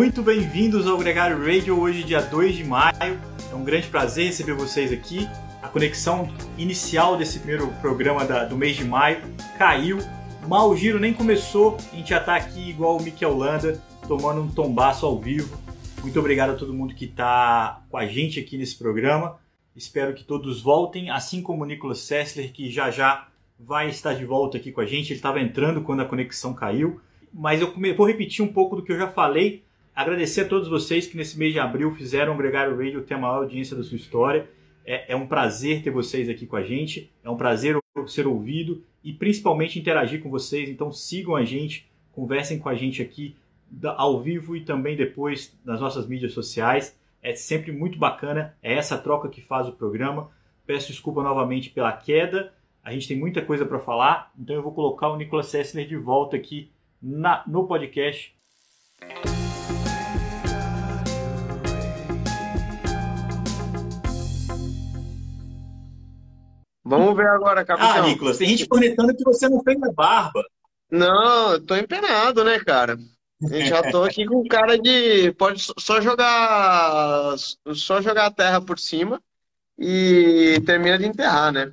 Muito bem-vindos ao Gregário Radio, hoje, dia 2 de maio. É um grande prazer receber vocês aqui. A conexão inicial desse primeiro programa da, do mês de maio caiu. Mal o giro nem começou, a gente já está aqui igual o Mikel Landa, tomando um tombaço ao vivo. Muito obrigado a todo mundo que está com a gente aqui nesse programa. Espero que todos voltem, assim como o Nicolas Sessler, que já já vai estar de volta aqui com a gente. Ele estava entrando quando a conexão caiu. Mas eu vou repetir um pouco do que eu já falei Agradecer a todos vocês que nesse mês de abril fizeram o Gregário Radio ter a maior audiência da sua história. É, é, um prazer ter vocês aqui com a gente, é um prazer ser ouvido e principalmente interagir com vocês. Então sigam a gente, conversem com a gente aqui ao vivo e também depois nas nossas mídias sociais. É sempre muito bacana, é essa troca que faz o programa. Peço desculpa novamente pela queda, a gente tem muita coisa para falar, então eu vou colocar o Nicolas Sessler de volta aqui na, no podcast. Vamos ver agora, capitão. Ah, Nicolas, tem gente conectando que você não fez a barba. Não, eu tô empenado, né, cara? Eu já tô aqui com cara de. Pode só jogar. Só jogar a terra por cima e termina de enterrar, né?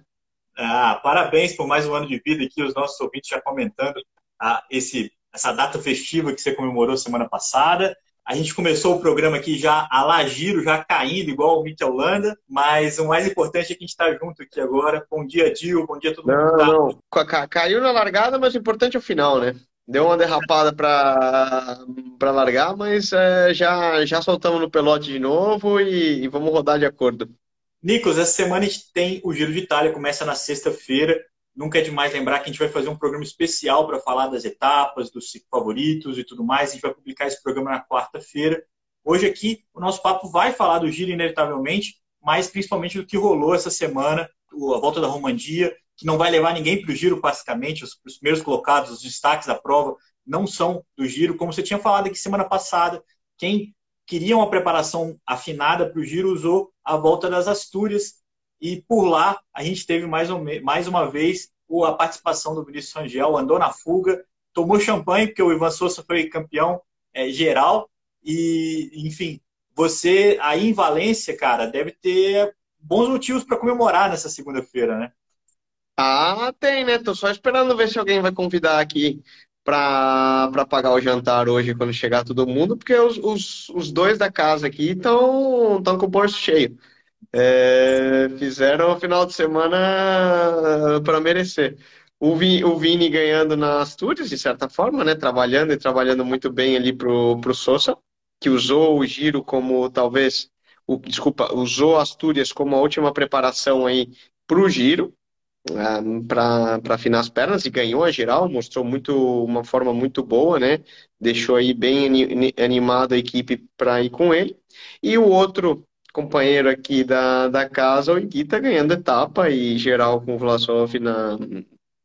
Ah, parabéns por mais um ano de vida aqui, os nossos ouvintes já comentando ah, esse, essa data festiva que você comemorou semana passada. A gente começou o programa aqui já a lagiro, já caindo, igual o Mitchell Holanda, mas o mais importante é que a gente está junto aqui agora. Bom dia, Dil, bom dia a todo mundo. Não, não. Caiu na largada, mas o importante é o final, né? Deu uma derrapada para largar, mas é, já, já soltamos no pelote de novo e, e vamos rodar de acordo. Nicolas, essa semana a gente tem o Giro de Itália, começa na sexta-feira. Nunca é demais lembrar que a gente vai fazer um programa especial para falar das etapas, dos cinco favoritos e tudo mais. A gente vai publicar esse programa na quarta-feira. Hoje aqui o nosso papo vai falar do giro inevitavelmente, mas principalmente do que rolou essa semana, a volta da Romandia, que não vai levar ninguém para o giro, basicamente. Os, os primeiros colocados, os destaques da prova, não são do giro. Como você tinha falado aqui semana passada, quem queria uma preparação afinada para o giro usou a volta das Astúrias, e por lá, a gente teve mais, um, mais uma vez a participação do Vinícius Rangel, andou na fuga, tomou champanhe, porque o Ivan Souza foi campeão é, geral. E, enfim, você aí em Valência, cara, deve ter bons motivos para comemorar nessa segunda-feira, né? Ah, tem, né? Tô só esperando ver se alguém vai convidar aqui para pagar o jantar hoje quando chegar todo mundo, porque os, os, os dois da casa aqui estão com o bolso cheio. É, fizeram o final de semana para merecer. O Vini, o Vini ganhando na Astúrias, de certa forma, né? Trabalhando e trabalhando muito bem ali pro, pro Sousa, que usou o giro como talvez, o, desculpa, usou Astúrias como a última preparação aí pro giro, ah, para afinar as pernas e ganhou a geral, mostrou muito uma forma muito boa, né? Deixou aí bem animada a equipe para ir com ele. E o outro companheiro aqui da, da casa, o Iguita ganhando etapa e geral com o Vlasov na.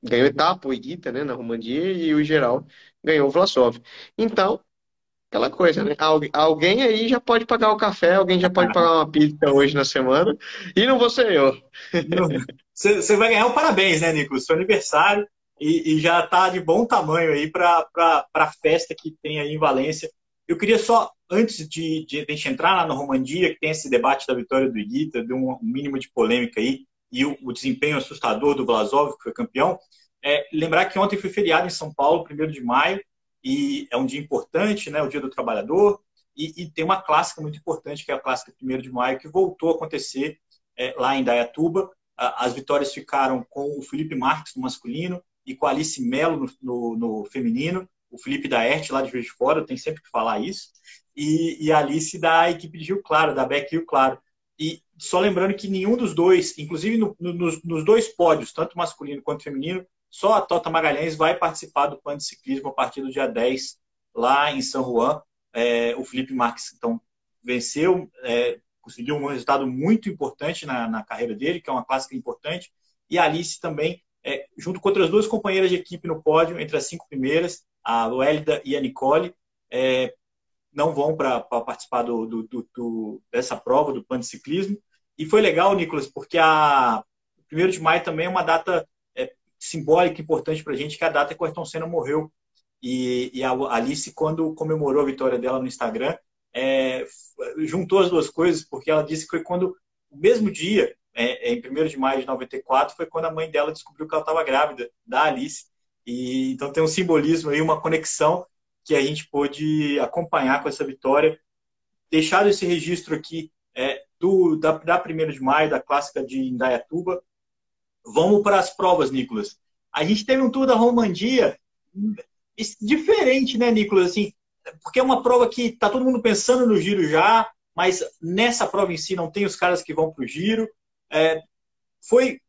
Ganhou etapa o Iguita, né, na Romandia e o geral ganhou o Vlasov. Então, aquela coisa, né? alguém aí já pode pagar o café, alguém já pode pagar uma pizza hoje na semana e não vou ser eu. Você vai ganhar um parabéns, né, Nico? Seu aniversário e, e já está de bom tamanho aí para a festa que tem aí em Valência. Eu queria só antes de, de, a gente entrar lá no Romandia, que tem esse debate da vitória do Iguita, de um, mínimo de polêmica aí, e o, o, desempenho assustador do Vlasov, que foi campeão, é, lembrar que ontem foi feriado em São Paulo, 1 de maio, e é um dia importante, né, o Dia do Trabalhador, e, e tem uma clássica muito importante, que é a clássica 1 de maio, que voltou a acontecer é, lá em Dayatuba. As vitórias ficaram com o Felipe Marques no masculino e com a Alice Melo no, no, no feminino, o Felipe da Erte, lá de Juiz de Fora, tem sempre que falar isso e, e a Alice da equipe de Rio Claro, da Beck Rio Claro. E só lembrando que nenhum dos dois, inclusive no, no, nos, nos, dois pódios, tanto masculino quanto feminino, só a Tota Magalhães vai participar do plano de ciclismo a partir do dia 10, lá em São Juan. É, o Felipe Marques, então, venceu, é, conseguiu um resultado muito importante na, na, carreira dele, que é uma clássica importante. E a Alice também, é, junto com outras duas companheiras de equipe no pódio, entre as cinco primeiras, a Luélida e a Nicole, é, não vão para participar do, do, do, dessa prova, do plano de ciclismo. E foi legal, Nicolas, porque a 1 de maio também é uma data é, simbólica importante para a gente, que é a data que o Ayrton Senna morreu. E, e, a Alice, quando comemorou a vitória dela no Instagram, é, juntou as duas coisas, porque ela disse que foi quando, o mesmo dia, é, em 1 de maio de 94, foi quando a mãe dela descobriu que ela estava grávida da Alice. E, então tem um simbolismo aí, uma conexão que a gente pôde acompanhar com essa vitória. Deixado esse registro aqui é, do, da, da 1 de maio, da clássica de Indaiatuba. Vamos para as provas, Nicolas. A gente teve um tour da Romandia diferente, né, Nicolas? Assim, porque é uma prova que está todo mundo pensando no giro já, mas nessa prova em si não tem os caras que vão para o giro. É, foi,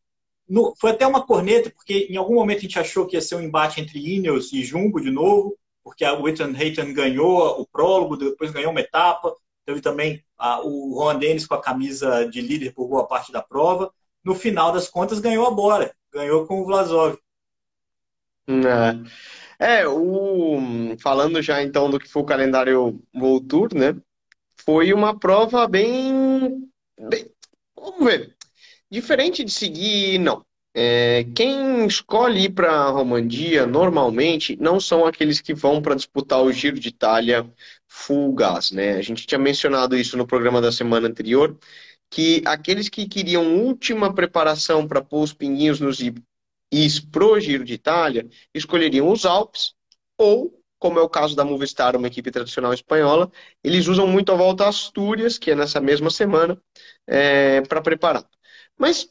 no, foi até uma corneta, porque em algum momento a gente achou que ia ser um embate entre Ineos e Jumbo de novo, porque a Witten Hayton ganhou o prólogo, depois ganhou uma etapa. Teve também a, o Juan Dennis com a camisa de líder por boa parte da prova. No final das contas, ganhou a ganhou com o Vlasov. É, é o, falando já então do que foi o calendário World Tour, né? Foi uma prova bem, bem vamos ver, diferente de seguir, não. É, quem escolhe ir para a Romandia normalmente não são aqueles que vão para disputar o Giro de Itália full gas, né? A gente tinha mencionado isso no programa da semana anterior, que aqueles que queriam última preparação para pôr os pinguinhos nos is pro Giro de Itália escolheriam os Alpes ou como é o caso da Movistar, uma equipe tradicional espanhola, eles usam muito a volta Astúrias, que é nessa mesma semana, é, para preparar. Mas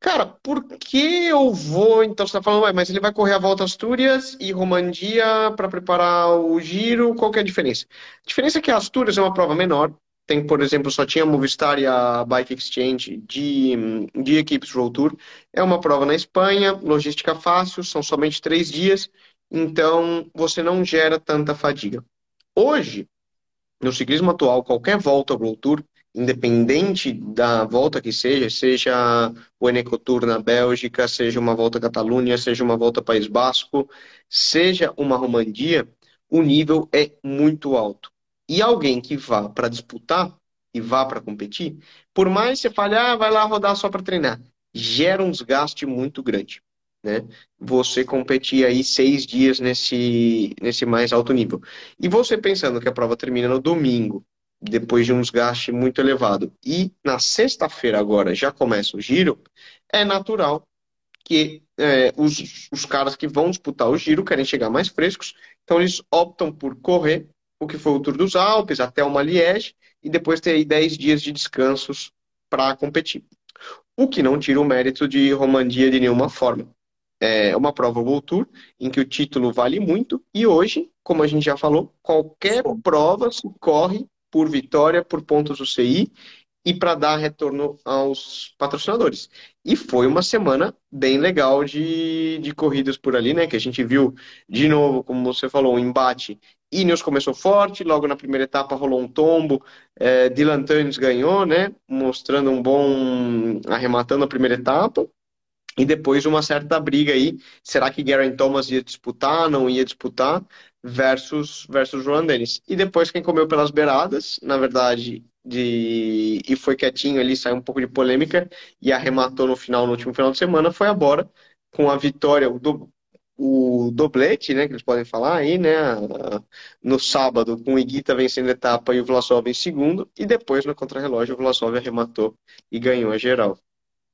Cara, por que eu vou. Então você está falando, mas ele vai correr a volta Astúrias e Romandia para preparar o giro. Qual que é a diferença? A diferença é que a Astúrias é uma prova menor. Tem, por exemplo, só tinha a Movistar e a Bike Exchange de, de equipes Road Tour. É uma prova na Espanha, logística fácil, são somente três dias, então você não gera tanta fadiga. Hoje, no ciclismo atual, qualquer volta World Tour independente da volta que seja, seja o Enecotour na Bélgica, seja uma volta à Catalunha, seja uma volta ao País Basco, seja uma Romandia, o nível é muito alto. E alguém que vá para disputar e vá para competir, por mais que você fale, ah, vai lá rodar só para treinar, gera um desgaste muito grande. Né? Você competir aí seis dias nesse, nesse mais alto nível. E você pensando que a prova termina no domingo, depois de um desgaste muito elevado, e na sexta-feira agora já começa o giro, é natural que é, os, os caras que vão disputar o giro querem chegar mais frescos, então eles optam por correr o que foi o Tour dos Alpes até uma Liège e depois ter aí 10 dias de descansos para competir. O que não tira o mérito de Romandia de nenhuma forma. É uma prova World Tour em que o título vale muito e hoje, como a gente já falou, qualquer prova se corre por vitória, por pontos UCI e para dar retorno aos patrocinadores. E foi uma semana bem legal de, de corridas por ali, né? Que a gente viu de novo, como você falou, um embate. Ineos começou forte, logo na primeira etapa rolou um tombo. É, Dylan Tunes ganhou, né? Mostrando um bom. arrematando a primeira etapa. E depois uma certa briga aí. Será que Garen Thomas ia disputar? Não ia disputar? Versus versus Joan Dennis. E depois quem comeu pelas beiradas, na verdade, de e foi quietinho ali, saiu um pouco de polêmica e arrematou no final, no último final de semana, foi a Bora com a vitória do o doblete, né, que eles podem falar aí, né, no sábado, com o Iguita vencendo a etapa e o Vlasov em segundo, e depois no contrarrelógio o Vlasov arrematou e ganhou a geral.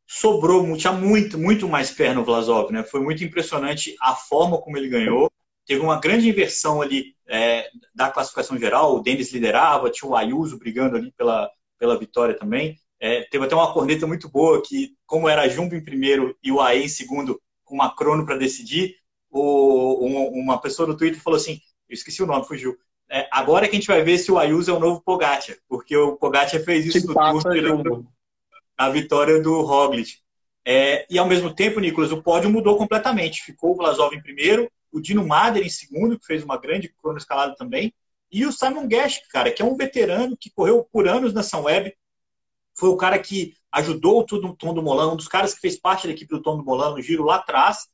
Sobrou, tinha muito, muito mais perna o Vlasov, né, foi muito impressionante a forma como ele ganhou, teve uma grande inversão ali é, da classificação geral. O Denis liderava, tinha o Ayuso brigando ali pela, pela vitória também. É, teve até uma corneta muito boa que, como era Jumbo em primeiro e o AE em segundo, com uma crono para decidir, o, uma pessoa no Twitter falou assim: eu esqueci o nome, fugiu. É, agora que a gente vai ver se o Ayuso é o novo Pogacar, porque o Pogacar fez isso no Tour, a vitória do Roglic. É, e ao mesmo tempo, Nicolas, o pódio mudou completamente. Ficou o Vlasov em primeiro, o Dino Mader em segundo, que fez uma grande cronoescalada também, e o Simon Guest, cara, que é um veterano que correu por anos na São Web, foi o cara que ajudou o Tom do Molan, um dos caras que fez parte da equipe do Tom do Molan no giro lá atrás,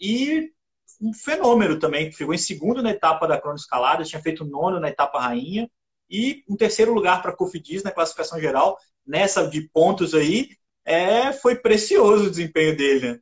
e um fenômeno também, que ficou em segundo na etapa da cronoescalada, tinha feito nono na etapa rainha, e um terceiro lugar para a Cofidis na classificação geral, nessa de pontos aí, é, foi precioso o desempenho dele, né?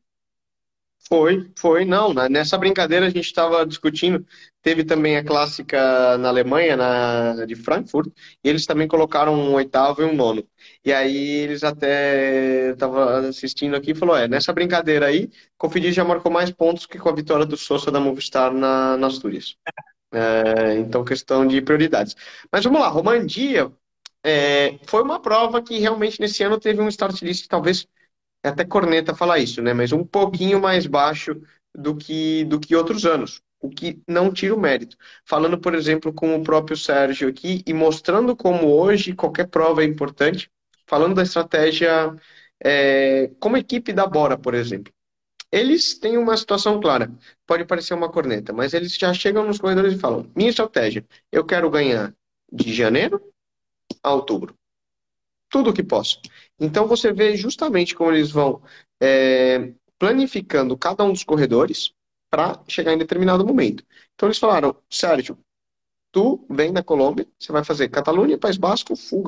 Foi, foi, não. Nessa brincadeira a gente estava discutindo. Teve também a clássica na Alemanha, na, de Frankfurt, e eles também colocaram um oitavo e um nono. E aí eles até estavam assistindo aqui e falou: é, nessa brincadeira aí, Cofidis já marcou mais pontos que com a vitória do Sousa da Movistar na, nas Astúrias. É, então, questão de prioridades. Mas vamos lá, Romandia é, foi uma prova que realmente nesse ano teve um start list que talvez é até corneta falar isso, né? Mas um pouquinho mais baixo do que, do que outros anos, o que não tira o mérito. Falando, por exemplo, com o próprio Sérgio aqui e mostrando como hoje qualquer prova é importante, falando da estratégia é, como equipe da Bora, por exemplo. Eles têm uma situação clara, pode parecer uma corneta, mas eles já chegam nos corredores e falam: minha estratégia, eu quero ganhar de janeiro a outubro tudo o que posso. Então você vê justamente como eles vão é, planificando cada um dos corredores para chegar em determinado momento. Então eles falaram, Sérgio, tu vem da Colômbia, você vai fazer Catalunha, País Basco, full.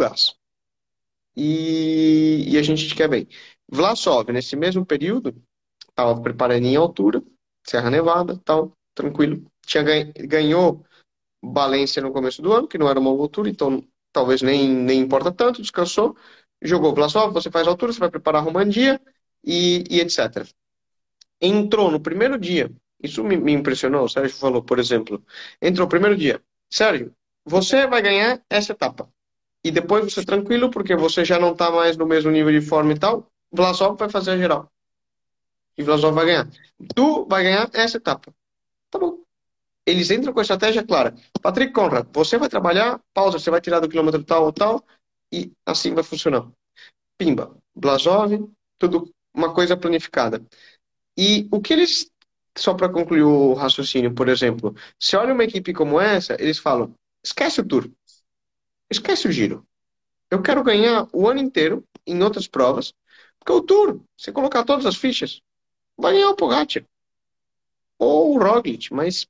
E, e a gente te quer bem. Vlasov, nesse mesmo período, estava preparando em altura, Serra Nevada, tal, tranquilo. Tinha ganhou Valência no começo do ano, que não era uma altura, então talvez nem, nem importa tanto, descansou, jogou Vlasov, você faz altura, você vai preparar a Romandia e, e etc. Entrou no primeiro dia, isso me, me impressionou, o Sérgio falou, por exemplo, entrou no primeiro dia, Sérgio, você vai ganhar essa etapa. E depois você tranquilo, porque você já não está mais no mesmo nível de forma e tal, Vlasov vai fazer a geral. E Vlasov vai ganhar. Tu vai ganhar essa etapa. Tá bom eles entram com a estratégia clara. Patrick Conrad, você vai trabalhar, pausa, você vai tirar do quilômetro tal ou tal, e assim vai funcionar. Pimba, Blasov, tudo uma coisa planificada. E o que eles, só para concluir o raciocínio, por exemplo, se olha uma equipe como essa, eles falam: esquece o tour, esquece o giro. Eu quero ganhar o ano inteiro em outras provas, porque o tour, você colocar todas as fichas, vai ganhar o Pogacar ou o Roglic, mas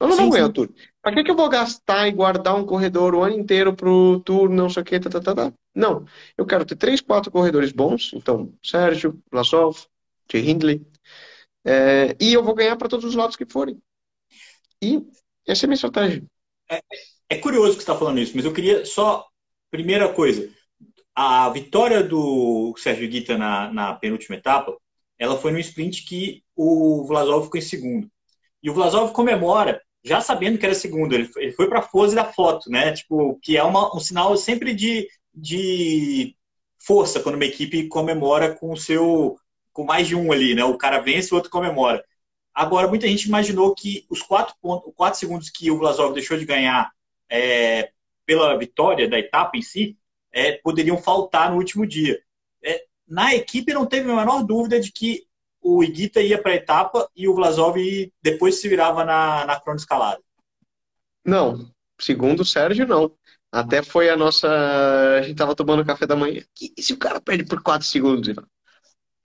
eu não sim, vou ganhar sim. o Tour. Pra que, que eu vou gastar e guardar um corredor o ano inteiro pro Tour, não sei o que, tá, tá, tá, tá. Não. Eu quero ter três, quatro corredores bons. Então, Sérgio, Blasov, Jay Hindley. É, e eu vou ganhar para todos os lados que forem. E essa é a minha estratégia. É, é curioso que você está falando isso, mas eu queria só. Primeira coisa, a vitória do Sérgio Guita na, na penúltima etapa, ela foi no sprint que o Vlasov ficou em segundo. E o Vlasov comemora já sabendo que era segundo, ele, ele foi para a pose da foto, né? Tipo, que é uma, um sinal sempre de, de força quando uma equipe comemora com o seu com mais de um ali, né? O cara vence, o outro comemora. Agora, muita gente imaginou que os quatro, pontos, quatro segundos que o Vlasov deixou de ganhar é, pela vitória da etapa em si é, poderiam faltar no último dia. É, na equipe não teve a menor dúvida de que o Iguita ia para a etapa e o Vlasov depois se virava na, na crono escalada. Não, segundo o Sérgio, não. Até foi a nossa. A gente tava tomando café da manhã. E se o cara perde por 4 segundos?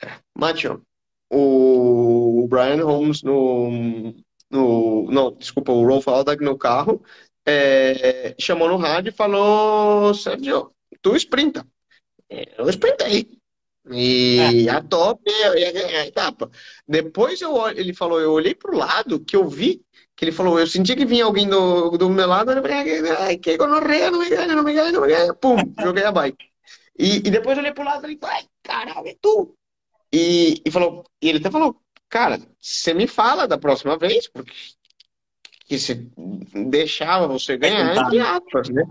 É, Matião, o Brian Holmes no. no não, desculpa, o Rolf Aldag no carro é, chamou no rádio e falou: Sérgio, tu sprinta. É, eu sprintei. E é. a top é a etapa. Depois eu, ele falou, eu olhei pro lado que eu vi, que ele falou, eu senti que vinha alguém do, do meu lado, eu falei, ai, que gonorreia, não me ganha, não me ganha, não me ganha. Pum, joguei a bike. E, e depois eu olhei pro lado e falei, ai, caralho, é tu. E, e, falou, e ele até falou, cara, você me fala da próxima vez, porque que se deixava você ganhar, entre aspas, né?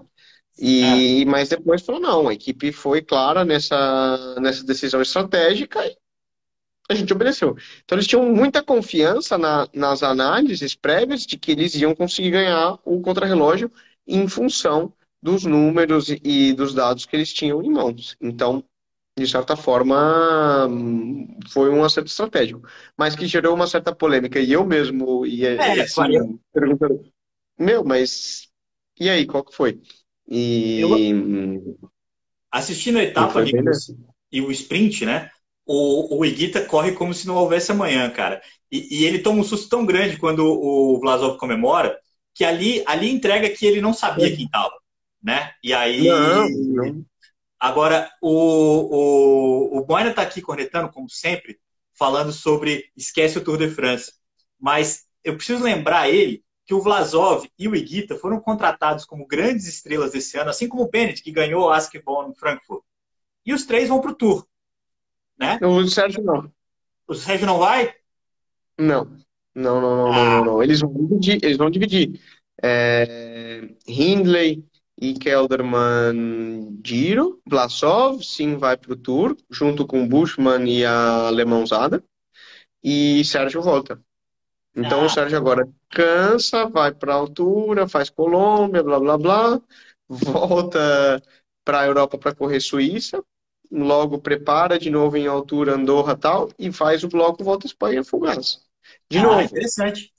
E, é. Mas depois falou, não, a equipe foi clara nessa, nessa decisão estratégica e a gente obedeceu. Então eles tinham muita confiança na, nas análises prévias de que eles iam conseguir ganhar o contrarrelógio em função dos números e dos dados que eles tinham em mãos. Então, de certa forma, foi um acerto estratégico, mas que gerou uma certa polêmica. E eu mesmo ia é, assim, perguntando, meu, mas e aí, qual que foi? E. Eu... Assistindo a etapa e o sprint, né? O, o Iguita corre como se não houvesse amanhã, cara. E, e, ele toma um susto tão grande quando o Vlasov comemora, que ali, ali entrega que ele não sabia é. quem estava, né? E aí. Não, não. Agora, o, o, o Boina está aqui cornetando, como sempre, falando sobre esquece o Tour de France. Mas eu preciso lembrar ele que o Vlasov e o Iguita foram contratados como grandes estrelas desse ano, assim como o Bennett, que ganhou o Askebon em Frankfurt. E os três vão para o Tour. Né? O Sérgio não. O Sérgio não vai? Não. Não, não, não, ah. não, não, não. Eles vão dividir. Eles vão dividir. É... Hindley e Kelderman Giro. Vlasov, sim, vai para o Tour, junto com Bushman e a Alemãozada. E Sérgio volta. Então ah. o Sérgio agora cansa, vai para a altura, faz Colômbia, blá blá blá, volta para a Europa para correr Suíça, logo prepara de novo em altura Andorra tal e faz o bloco volta Espanha Fugaz. De ah, novo. Interessante.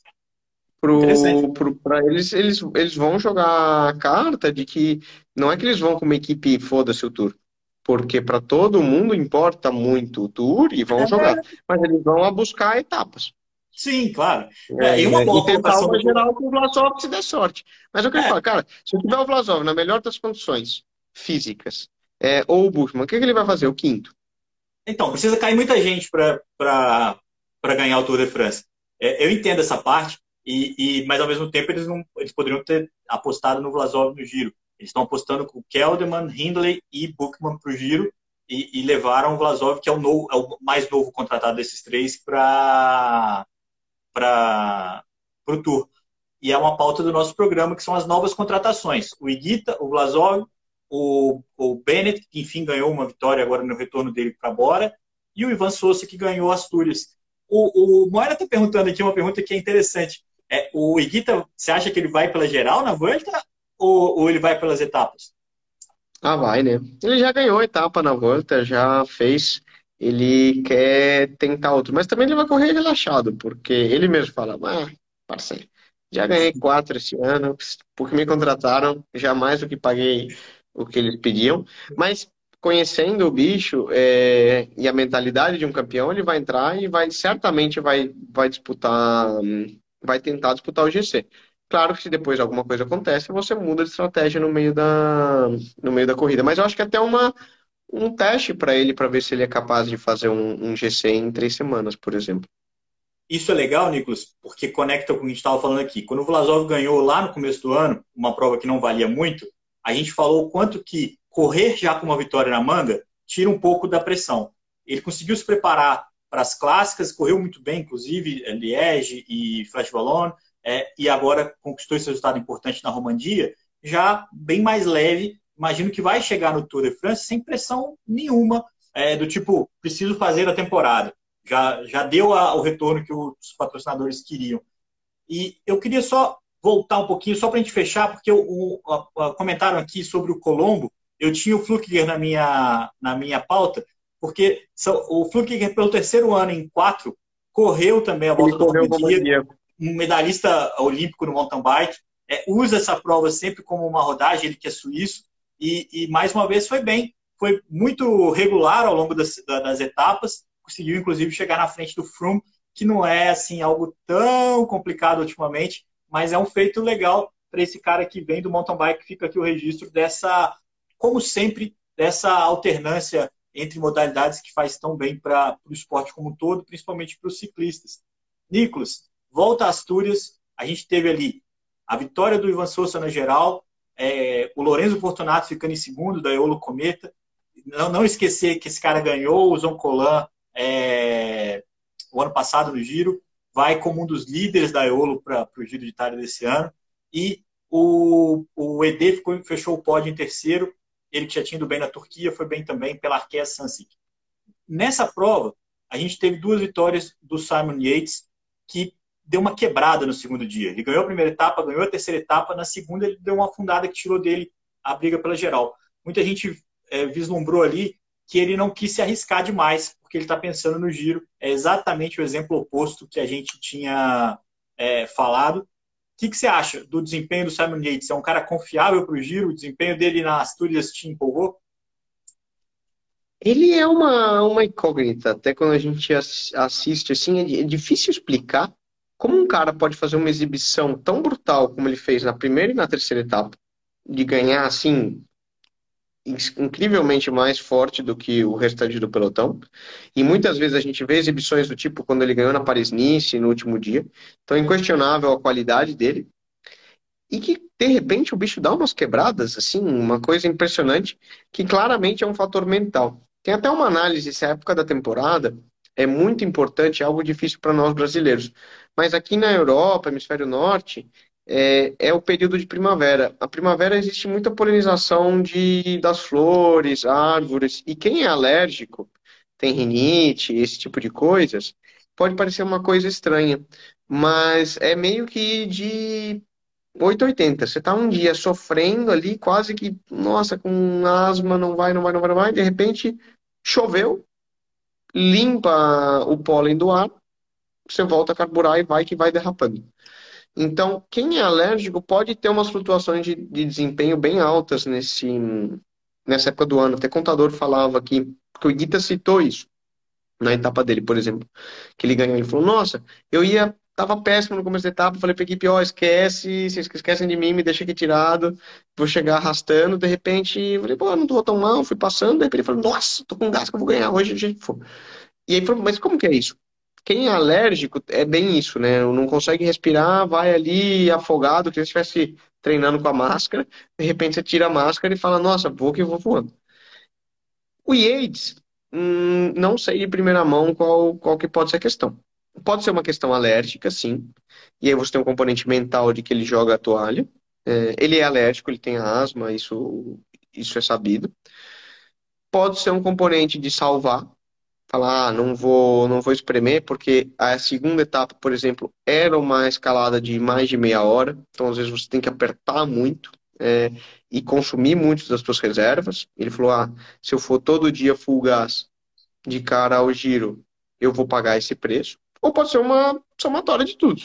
Pro, interessante. Pro, pra eles, eles, eles vão jogar a carta de que não é que eles vão com uma equipe foda-se o tour. Porque para todo mundo importa muito o tour e vão jogar. Mas eles vão a buscar etapas. Sim, claro. É, e uma boa e tentar uma geral com o Vlasov se der sorte. Mas eu quero é. falar, cara, se tiver o Vlasov na melhor das condições físicas, é, ou o Bushman, o que, que, ele vai fazer? O quinto? Então, precisa cair muita gente para ganhar o Tour de France. É, eu entendo essa parte, e, e, mas ao mesmo tempo eles, não, eles poderiam ter apostado no Vlasov no giro. Eles estão apostando com Kelderman, Hindley e Buchmann para o giro e, e, levaram o Vlasov, que é o, novo, é o mais novo contratado desses três, para Tour. E é uma pauta do nosso programa, que são as novas contratações. O Iguita, o Vlasov, o, o Bennett, que enfim ganhou uma vitória agora no retorno dele para Bora, e o Ivan Souza, que ganhou Astúrias. O, o Moira está perguntando aqui uma pergunta que é interessante. É, o Iguita, você acha que ele vai pela geral na Volta ou, ou ele vai pelas etapas? Ah, vai, né? Ele já ganhou a etapa na Volta, já fez ele quer tentar outro. Mas também ele vai correr relaxado, porque ele mesmo fala, ah, parceiro, já ganhei quatro esse ano, porque me contrataram, já mais do que paguei o que eles pediam. Mas conhecendo o bicho é, e a mentalidade de um campeão, ele vai entrar e vai certamente vai, vai disputar, vai tentar disputar o GC. Claro que se depois alguma coisa acontece, você muda de estratégia no meio da, no meio da corrida. Mas eu acho que até uma, um teste para ele para ver se ele é capaz de fazer um, um, GC em três semanas, por exemplo. Isso é legal, Nicolas, porque conecta com o que a gente estava falando aqui. Quando o Vlasov ganhou lá no começo do ano, uma prova que não valia muito, a gente falou o quanto que correr já com uma vitória na manga tira um pouco da pressão. Ele conseguiu se preparar para as clássicas, correu muito bem, inclusive Liège e Flash Ballon, é, e agora conquistou esse resultado importante na Romandia, já bem mais leve imagino que vai chegar no Tour de France sem pressão nenhuma, é, do tipo, preciso fazer a temporada. Já, já deu a, o retorno que os patrocinadores queriam. E eu queria só voltar um pouquinho, só para a gente fechar, porque o, o, comentaram aqui sobre o Colombo, eu tinha o Flukiger na minha, na minha pauta, porque o Flukiger, pelo terceiro ano em quatro, correu também a volta do Romandia, um medalhista olímpico no mountain bike, é, usa essa prova sempre como uma rodagem, ele que é suíço, e, e, mais uma vez foi bem. Foi muito regular ao longo das, das etapas, conseguiu inclusive chegar na frente do Froome, que não é assim algo tão complicado ultimamente, mas é um feito legal para esse cara que vem do mountain bike. Fica aqui o registro dessa, como sempre, dessa alternância entre modalidades que faz tão bem para o esporte como um todo, principalmente para os ciclistas. Nicolas, volta a Astúrias. A gente teve ali a vitória do Ivan Souza na geral, é, o Lorenzo Fortunato ficando em segundo, da Eolo Cometa. Não, não esquecer que esse cara ganhou o Zoncolan é, o ano passado no Giro, vai como um dos líderes da Eolo para o Giro de Itália desse ano. E o, o ED ficou, fechou o pódio em terceiro, ele que já tinha ido bem na Turquia, foi bem também pela Arkea Sansik. Nessa prova, a gente teve duas vitórias do Simon Yates, que deu uma quebrada no segundo dia. Ele ganhou a primeira etapa, ganhou a terceira etapa, na segunda ele deu uma afundada que tirou dele a briga pela geral. Muita gente é, vislumbrou ali que ele não quis se arriscar demais, porque ele está pensando no giro. É exatamente o exemplo oposto que a gente tinha é, falado. O que, que, você acha do desempenho do Simon Yates? É um cara confiável para o giro? O desempenho dele na Astúrias te empolgou? Ele é uma, uma incógnita. Até quando a gente assiste, assim, é, é difícil explicar como um cara pode fazer uma exibição tão brutal como ele fez na primeira e na terceira etapa, de ganhar assim incrivelmente mais forte do que o restante do pelotão. E muitas vezes a gente vê exibições do tipo quando ele ganhou na Paris-Nice no último dia. Então inquestionável a qualidade dele. E que, de repente, o bicho dá umas quebradas, assim, uma coisa impressionante, que claramente é um fator mental. Tem até uma análise, essa época da temporada é muito importante, é algo difícil para nós brasileiros. Mas aqui na Europa, hemisfério norte, é, é, o período de primavera. A primavera existe muita polinização de, das flores, árvores, e quem é alérgico, tem rinite, esse tipo de coisas, pode parecer uma coisa estranha, mas é meio que de 880. Você está um dia sofrendo ali, quase que, nossa, com asma, não vai, não vai, não vai, não vai, de repente choveu, limpa o pólen do ar, você volta a carburar e vai que vai derrapando. Então, quem é alérgico pode ter umas flutuações de, de desempenho bem altas nesse, nessa época do ano. Até contador falava aqui, que o Guita citou isso na etapa dele, por exemplo, que ele ganhou. Ele falou: Nossa, eu ia, tava péssimo no começo da etapa. Falei pra equipe: Ó, oh, esquece, vocês esquecem de mim, me deixa aqui tirado, vou chegar arrastando. De repente, falei: Pô, não tô tão mal, fui passando. De repente, ele falou: Nossa, tô com gás que eu vou ganhar hoje, gente for. E aí, falou, mas como que é isso? Quem é alérgico é bem isso, né? Não consegue respirar, vai ali afogado, que se estivesse treinando com a máscara, de repente você tira a máscara e fala, nossa, vou que vou voando. O Yates, hum, não sei de primeira mão qual, qual que pode ser a questão. Pode ser uma questão alérgica, sim. E aí você tem um componente mental de que ele joga a toalha. É, ele é alérgico, ele tem asma, isso, isso é sabido. Pode ser um componente de salvar, falar, ah, não vou, não vou espremer, porque a segunda etapa, por exemplo, era uma escalada de mais de meia hora, então às vezes você tem que apertar muito é, e consumir muito das suas reservas. Ele falou, ah, se eu for todo dia full gas de cara ao giro, eu vou pagar esse preço. Ou pode ser uma somatória de tudo.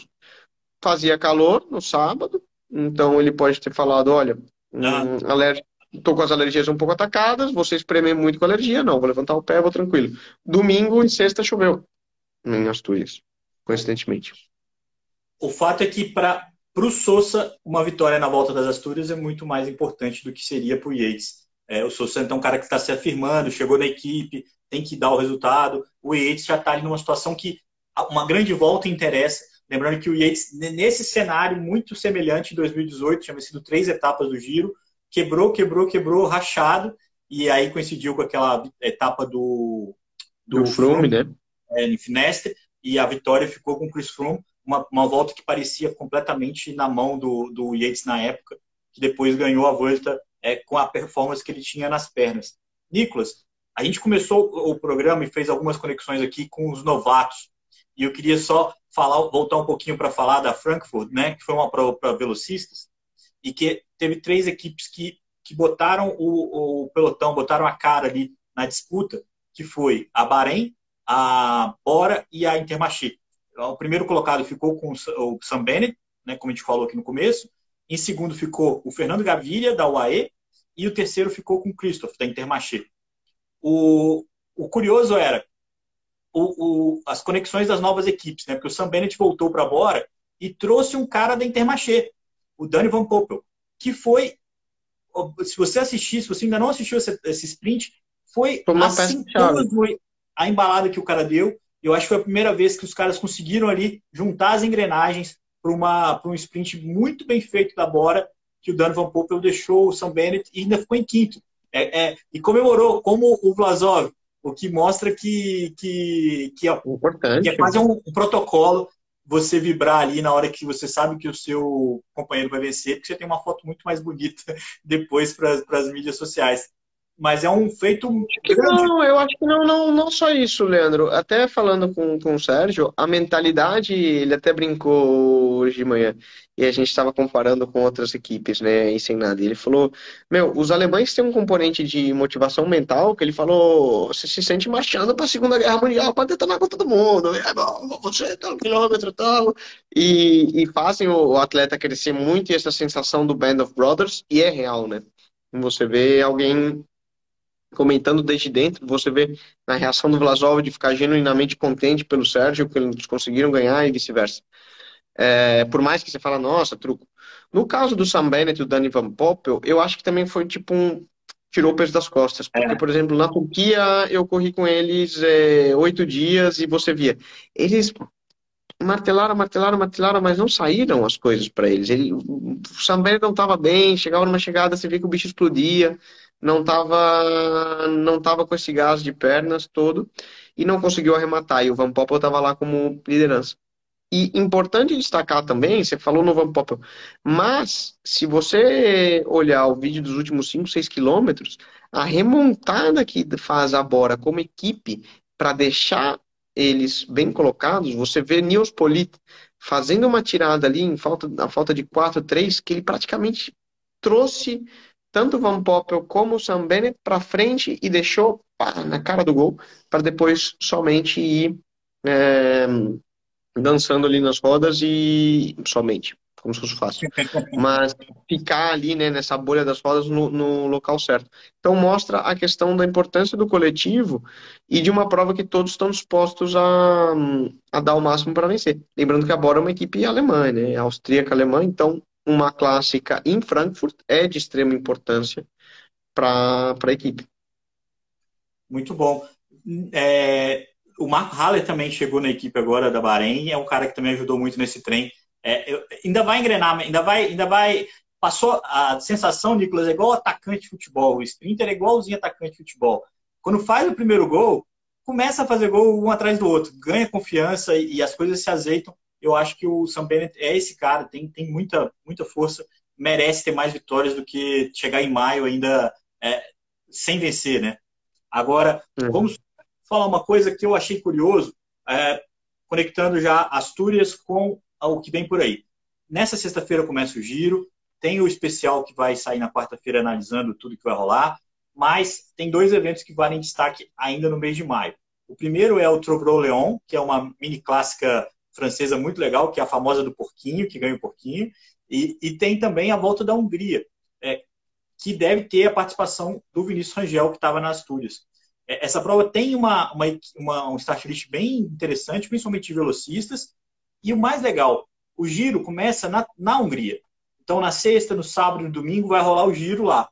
Fazia calor no sábado, então ele pode ter falado, olha, um, alérgico Estou com as alergias um pouco atacadas, você espremer muito com alergia, não, vou levantar o pé, vou tranquilo. Domingo e sexta choveu em Astúrias, coincidentemente. O fato é que para o Sousa, uma vitória na volta das Astúrias é muito mais importante do que seria para o Yates. É, o Sousa então, é um cara que está se afirmando, chegou na equipe, tem que dar o resultado. O Yates já está ali numa situação que uma grande volta interessa. Lembrando que o Yates, nesse cenário muito semelhante em 2018, tinha sido três etapas do giro, quebrou, quebrou, quebrou, rachado, e aí coincidiu com aquela etapa do, do, do Froome, né? É, em Finestre, e a vitória ficou com o Chris Froome, uma, uma volta que parecia completamente na mão do, do Yates na época, que depois ganhou a volta é, com a performance que ele tinha nas pernas. Nicolas, a gente começou o programa e fez algumas conexões aqui com os novatos, e eu queria só falar, voltar um pouquinho para falar da Frankfurt, né, que foi uma prova para velocistas, e que teve três equipes que, que botaram o, o pelotão, botaram a cara ali na disputa, que foi a Bahrein, a Bora e a Intermarché. O primeiro colocado ficou com o Sam Bennett, né, como a gente falou aqui no começo. Em segundo ficou o Fernando Gaviria, da UAE. E o terceiro ficou com o Christoph, da Intermarché. O, o curioso era o, o, as conexões das novas equipes, né? Porque o Sam Bennett voltou para Bora e trouxe um cara da Intermarché, o Dani Van Poppel, que foi, se você assistir, se você ainda não assistiu esse, esse sprint, foi assim a embalada que o cara deu. Eu acho que foi a primeira vez que os caras conseguiram ali juntar as engrenagens para um sprint muito bem feito da Bora, que o Dani Van Poppel deixou o Sam Bennett e ainda ficou em quinto. É, é, e comemorou como o Vlasov, o que mostra que, que, que, é, que é quase um, um protocolo você vibrar ali na hora que você sabe que o seu companheiro vai vencer, porque você tem uma foto muito mais bonita depois para as mídias sociais. Mas é um feito. Não, eu acho que não, não, não só isso, Leandro. Até falando com, com o Sérgio, a mentalidade, ele até brincou hoje de manhã, e a gente estava comparando com outras equipes, né, e sem nada. E ele falou: Meu, os alemães têm um componente de motivação mental que ele falou: você se sente marchando para a Segunda Guerra Mundial para detonar com todo mundo. É bom, você tá um quilômetro tal. E, e fazem o atleta crescer muito e essa sensação do Band of Brothers, e é real, né? Você vê alguém comentando desde dentro, você vê na reação do Vlasov de ficar genuinamente contente pelo Sérgio, que eles conseguiram ganhar e vice-versa. É, por mais que você fala, nossa, truco. No caso do Sam Bennett e do Danny Van Poppel, eu acho que também foi tipo um... tirou o peso das costas. Porque, é. por exemplo, na Turquia eu corri com eles é, oito dias e você via. Eles martelaram, martelaram, martelaram, mas não saíram as coisas para eles. Ele, o Sambé não estava bem, chegava numa chegada, você via que o bicho explodia, não estava não tava com esse gás de pernas todo e não conseguiu arrematar. E o Van Poppel estava lá como liderança. E importante destacar também, você falou no Van Poppel, mas se você olhar o vídeo dos últimos 5, 6 quilômetros, a remontada que faz a Bora como equipe para deixar eles bem colocados, você vê Nils Polit fazendo uma tirada ali em falta, na falta de 4, 3, que ele praticamente trouxe tanto Van Poppel como o Sam Bennett para frente e deixou pá, na cara do gol para depois somente ir é, dançando ali nas rodas e somente, como se fosse fácil. Mas ficar ali né, nessa bolha das rodas no, no, local certo. Então mostra a questão da importância do coletivo e de uma prova que todos estão dispostos a, a dar o máximo para vencer. Lembrando que a Bora é uma equipe alemã, né? Austríaca alemã, então uma clássica em Frankfurt é de extrema importância para a equipe. Muito bom. É, o Marco Haller também chegou na equipe agora da Bahrein, é um cara que também ajudou muito nesse trem. É, eu, ainda vai engrenar, ainda vai, ainda vai. Passou a sensação, Nicolas, é igual atacante de futebol. O Sprinter é igualzinho atacante de futebol. Quando faz o primeiro gol, começa a fazer gol um atrás do outro, ganha confiança e, e as coisas se azeitam. Eu acho que o Sam Bennett é esse cara, tem, tem muita, muita força, merece ter mais vitórias do que chegar em maio ainda é, sem vencer, né? Agora, uhum. vamos falar uma coisa que eu achei curioso, é, conectando já Astúrias com o que vem por aí. Nessa sexta-feira começa o giro, tem o especial que vai sair na quarta-feira analisando tudo que vai rolar, mas tem dois eventos que valem destaque ainda no mês de maio. O primeiro é o Trobro Leon, que é uma mini clássica francesa muito legal, que é a famosa do porquinho, que ganha o porquinho, e, e tem também a volta da Hungria, é, que deve ter a participação do Vinícius Rangel, que estava nas Astúrias. É, essa prova tem uma, uma, uma, um start list bem interessante, principalmente de velocistas. E o mais legal, o giro começa na, na Hungria. Então, na sexta, no sábado e no domingo vai rolar o giro lá.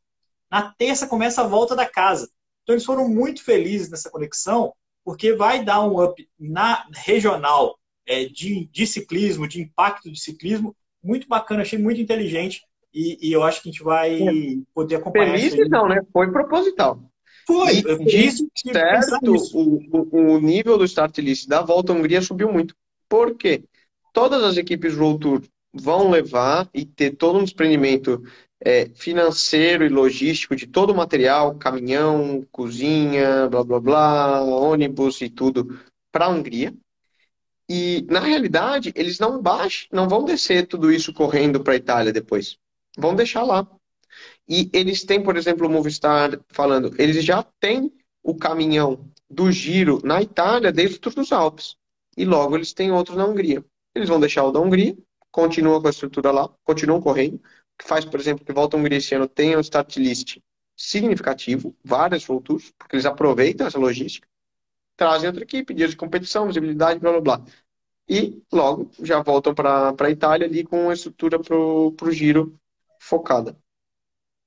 Na terça começa a volta da casa. Então, eles foram muito felizes nessa conexão, porque vai dar um up na regional é, de, de ciclismo, de impacto de ciclismo, muito bacana, achei muito inteligente. E, e eu acho que a gente vai é. poder acompanhar Feliz, então, né? Foi proposital. Foi, e disso certo, o, o nível do start list da volta à Hungria subiu muito. Por quê? Todas as equipes Road Tour vão levar e ter todo um desprendimento é, financeiro e logístico de todo o material, caminhão, cozinha, blá blá blá, ônibus e tudo para a Hungria. E na realidade, eles não baixam, não vão descer tudo isso correndo para a Itália depois. Vão deixar lá. E eles têm, por exemplo, o Movistar falando, eles já têm o caminhão do giro na Itália desde o Tour dos Alpes. E logo eles têm outro na Hungria. Eles vão deixar o da Hungria, continuam com a estrutura lá, continuam correndo. Que faz, por exemplo, que Volta Hungria esse ano tenha um start list significativo, várias voltas, porque eles aproveitam essa logística, trazem outra equipe, dias de competição, visibilidade, blá blá blá. E logo já voltam para a Itália ali com uma estrutura para o giro focada.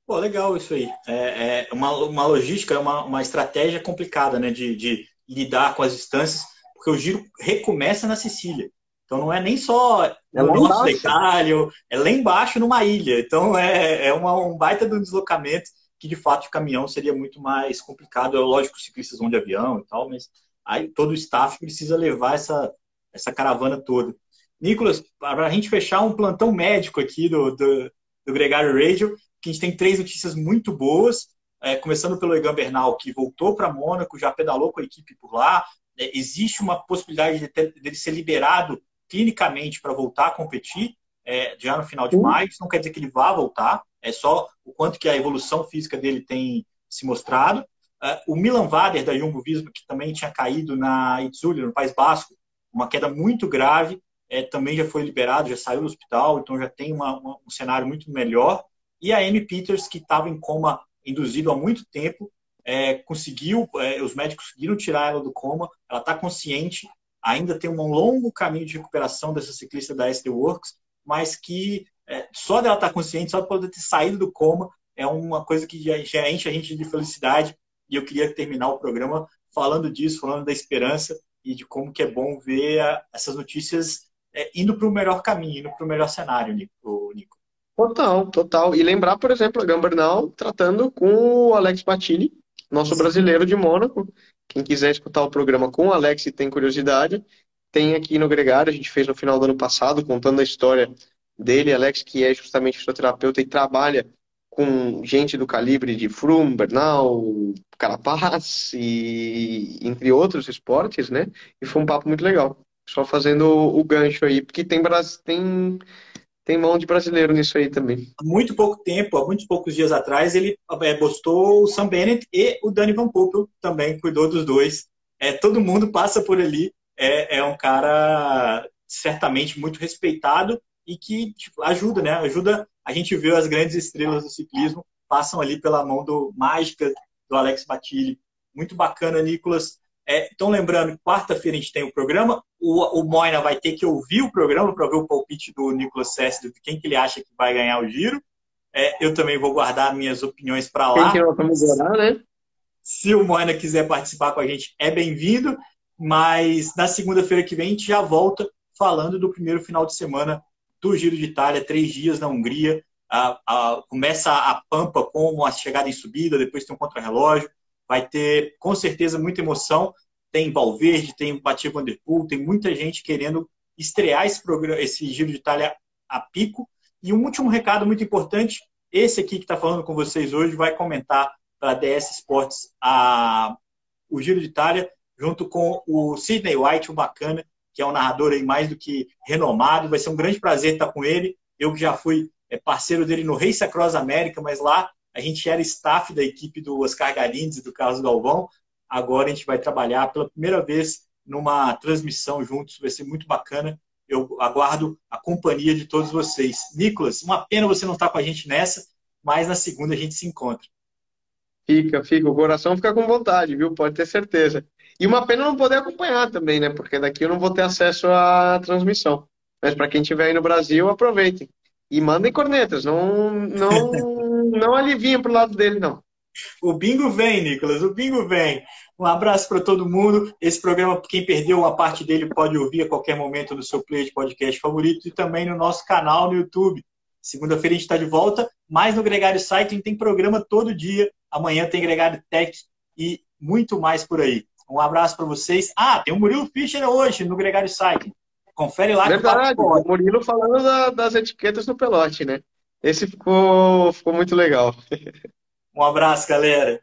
Pô, legal isso aí. É, é uma, uma logística, é uma, uma estratégia complicada, né? De, de lidar com as distâncias, porque o giro recomeça na Sicília. Então não é nem só é no norte da Itália, é lá embaixo numa ilha. Então é, é uma, um baita um deslocamento que de fato o caminhão seria muito mais complicado. É lógico que os ciclistas vão de avião e tal, mas aí todo o staff precisa levar essa, essa caravana toda. Nicolas, para a gente fechar um plantão médico aqui do, do, do Gregário Radio, que a gente tem três notícias muito boas, é, começando pelo Egan Bernal, que voltou para Mônaco, já pedalou com a equipe por lá. É, existe uma possibilidade de ter, dele ser liberado clinicamente para voltar a competir é, já no final de uhum. maio. Isso não quer dizer que ele vá voltar, é só o quanto que a evolução física dele tem se mostrado. É, o Milan Vader, da Jumbo Visma, que também tinha caído na Itzulia, no País Basco, uma queda muito grave, é, também já foi liberado, já saiu do hospital, então já tem uma, uma, um cenário muito melhor. E a Amy Peters, que estava em coma induzido há muito tempo, é, conseguiu, é, os médicos conseguiram tirar ela do coma, ela está consciente, ainda tem um longo caminho de recuperação dessa ciclista da SD Works, mas que é, só dela estar tá consciente, só de poder ter saído do coma, é uma coisa que já, já enche a gente de felicidade. E eu queria terminar o programa falando disso, falando da esperança e de como que é bom ver a, essas notícias é, indo para o melhor caminho, indo para o melhor cenário, Nico. Nico. Total, total. E lembrar, por exemplo, a Gambernal tratando com o Alex Batini, nosso Sim. brasileiro de Mônaco. Quem quiser escutar o programa com o Alex e tem curiosidade, tem aqui no Gregário, a gente fez no final do ano passado, contando a história dele, Alex, que é justamente fisioterapeuta e trabalha com gente do calibre de Froome, Bernal, Carapaz e entre outros esportes, né? E foi um papo muito legal. Só fazendo o gancho aí, porque tem, tem, tem mão de brasileiro nisso aí também. Há muito pouco tempo, há muitos poucos dias atrás, ele postou o Sam Bennett e o Danny Van Poppel também cuidou dos dois. É, todo mundo passa por ali é, é um cara certamente muito respeitado e que tipo, ajuda, né? Ajuda a gente ver as grandes estrelas do ciclismo passam ali pela mão do mágica do Alex Batilli. Muito bacana, Nicolas. É, então, lembrando, quarta-feira a gente tem o programa. O, o Moina vai ter que ouvir o programa para ver o palpite do Nicolas Sessi, de quem que ele acha que vai ganhar o giro. É, eu também vou guardar minhas opiniões para lá. Quem que vamos orar, né? Se o Moina quiser participar com a gente, é bem-vindo. Mas na segunda-feira que vem a gente já volta falando do primeiro final de semana do Giro de Itália, três dias na Hungria. A, a, começa a Pampa com uma chegada em subida, depois tem um contrarrelógio. Vai ter, com certeza, muita emoção. Tem Valverde, tem Mathieu Van Der Poel, tem muita gente querendo estrear esse, programa, esse Giro de Itália a pico. E um último recado muito importante: esse aqui que está falando com vocês hoje vai comentar para a DS Sports a, o Giro de Itália junto com o Sidney White, o bacana, que é um narrador aí mais do que renomado. Vai ser um grande prazer estar com ele. Eu que já fui é, parceiro dele no Race Across América, mas lá a gente era staff da equipe do Oscar Galindes e do Carlos Galvão. Agora a gente vai trabalhar pela primeira vez numa transmissão juntos, vai ser muito bacana. Eu aguardo a companhia de todos vocês. Nicolas, uma pena você não estar com a gente nessa, mas na segunda a gente se encontra. Fica, fica. O coração fica com vontade, viu? Pode ter certeza. E uma pena não poder acompanhar também, né? Porque daqui eu não vou ter acesso à transmissão. Mas para quem estiver aí no Brasil, aproveitem. E mandem cornetas, não, não, não aliviem pro lado dele, não. O bingo vem, Nicolas, o bingo vem. Um abraço para todo mundo. Esse programa, quem perdeu uma parte dele, pode ouvir a qualquer momento no seu play de podcast favorito e também no nosso canal no YouTube. Segunda-feira a gente está de volta, mas no Gregário Cycling tem programa todo dia. Amanhã tem Gregário Tech e muito mais por aí. Um abraço para vocês. Ah, tem o Murilo Fischer hoje no Gregário Cycling. Confere lá. Verdade, o Murilo falando da, das etiquetas no pelote, né? Esse ficou, ficou muito legal. Um abraço, galera.